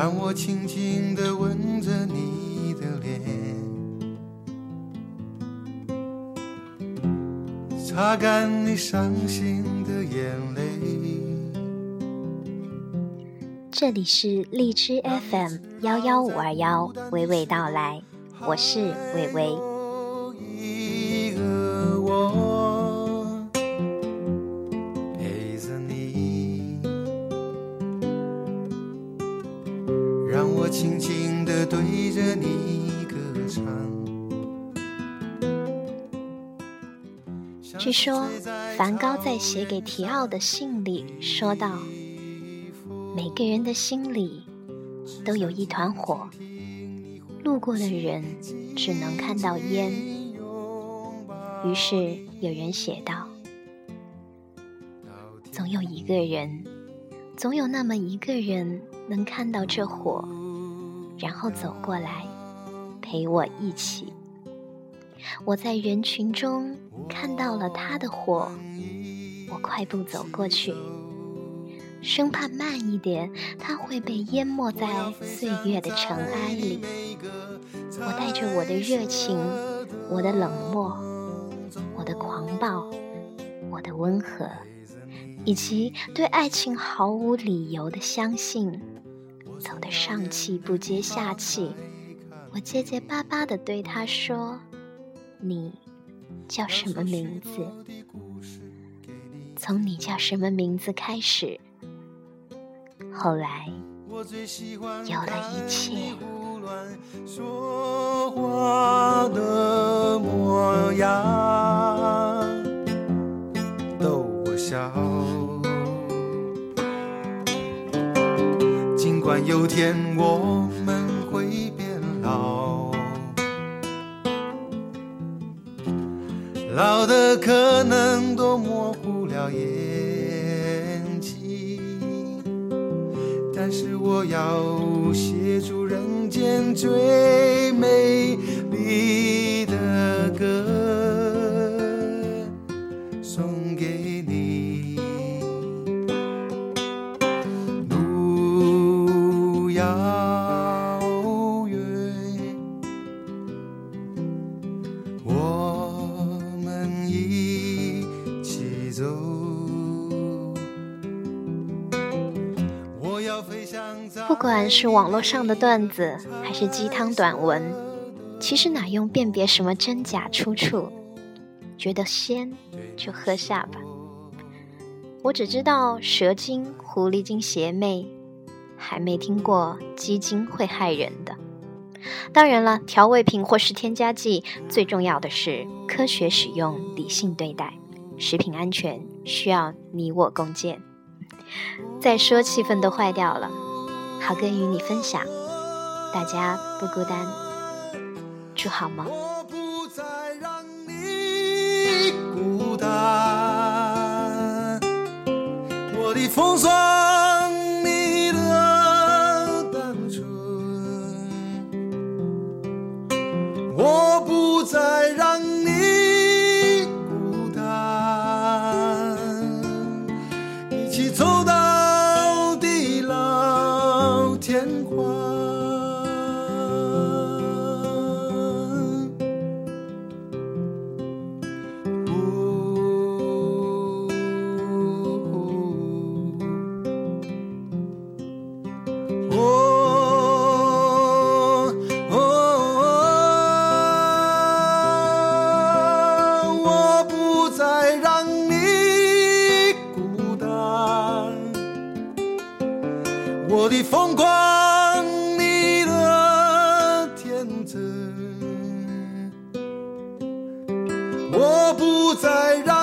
让我轻轻的吻着你的脸，擦干你伤心的眼泪。这里是荔枝 FM 幺幺五二幺，娓娓道来，我是伟伟。据说，梵高在写给提奥的信里说道：“每个人的心里都有一团火，路过的人只能看到烟。”于是有人写道：“总有一个人，总有那么一个人能看到这火，然后走过来陪我一起。”我在人群中看到了他的火，我快步走过去，生怕慢一点他会被淹没在岁月的尘埃里。我带着我的热情，我的冷漠，我的狂暴，我的温和，以及对爱情毫无理由的相信，走得上气不接下气。我结结巴巴地对他说。你叫什么名字？从你叫什么名字开始，后来有了一切。说话的模样，逗我笑。尽管有天我老的可能都模糊了眼睛，但是我要写出人间最不管是网络上的段子，还是鸡汤短文，其实哪用辨别什么真假出处？觉得鲜就喝下吧。我只知道蛇精、狐狸精邪魅，还没听过鸡精会害人的。当然了，调味品或是添加剂，最重要的是科学使用、理性对待。食品安全需要你我共建。再说气氛都坏掉了，好歌与你分享，大家不孤单，祝好梦。我不再让你孤单，我的风霜，我的疯狂，你的天真。我不再让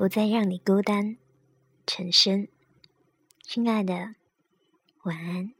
不再让你孤单，陈深，亲爱的，晚安。